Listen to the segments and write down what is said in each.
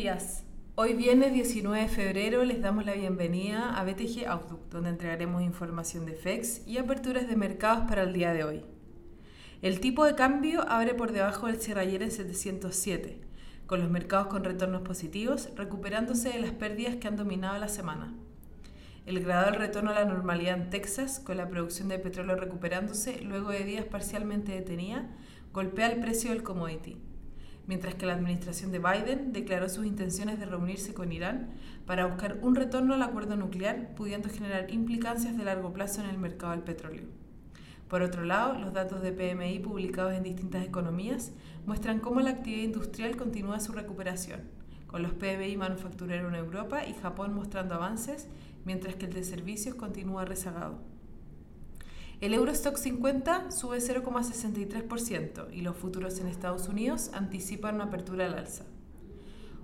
días. Hoy viernes 19 de febrero les damos la bienvenida a BTG Outlook, donde entregaremos información de FEX y aperturas de mercados para el día de hoy. El tipo de cambio abre por debajo del cierre ayer en 707, con los mercados con retornos positivos recuperándose de las pérdidas que han dominado la semana. El gradual retorno a la normalidad en Texas, con la producción de petróleo recuperándose luego de días parcialmente detenida, golpea el precio del commodity mientras que la administración de Biden declaró sus intenciones de reunirse con Irán para buscar un retorno al acuerdo nuclear, pudiendo generar implicancias de largo plazo en el mercado del petróleo. Por otro lado, los datos de PMI publicados en distintas economías muestran cómo la actividad industrial continúa su recuperación, con los PMI manufactureros en Europa y Japón mostrando avances, mientras que el de servicios continúa rezagado. El Eurostock 50 sube 0,63% y los futuros en Estados Unidos anticipan una apertura al alza.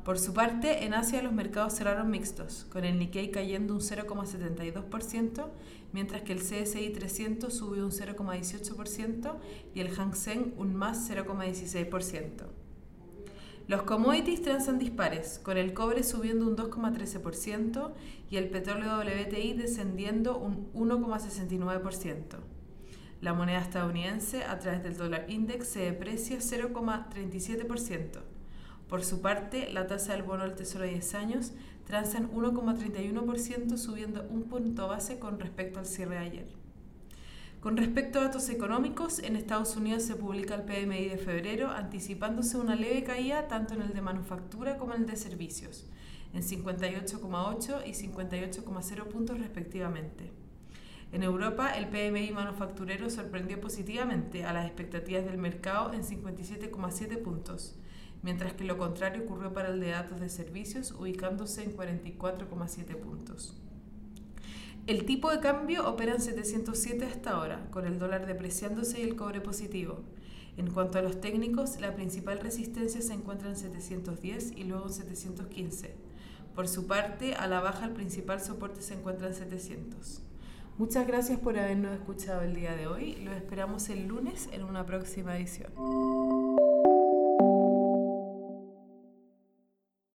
Por su parte, en Asia los mercados cerraron mixtos, con el Nikkei cayendo un 0,72%, mientras que el CSI 300 subió un 0,18% y el Hang Seng un más 0,16%. Los commodities transan dispares, con el cobre subiendo un 2,13% y el petróleo WTI descendiendo un 1,69%. La moneda estadounidense a través del dólar index se deprecia 0,37%. Por su parte, la tasa del bono del Tesoro de 10 años transa en 1,31%, subiendo un punto base con respecto al cierre de ayer. Con respecto a datos económicos, en Estados Unidos se publica el PMI de febrero, anticipándose una leve caída tanto en el de manufactura como en el de servicios, en 58,8 y 58,0 puntos respectivamente. En Europa, el PMI manufacturero sorprendió positivamente a las expectativas del mercado en 57,7 puntos, mientras que lo contrario ocurrió para el de datos de servicios, ubicándose en 44,7 puntos. El tipo de cambio opera en 707 hasta ahora, con el dólar depreciándose y el cobre positivo. En cuanto a los técnicos, la principal resistencia se encuentra en 710 y luego en 715. Por su parte, a la baja el principal soporte se encuentra en 700. Muchas gracias por habernos escuchado el día de hoy. Los esperamos el lunes en una próxima edición.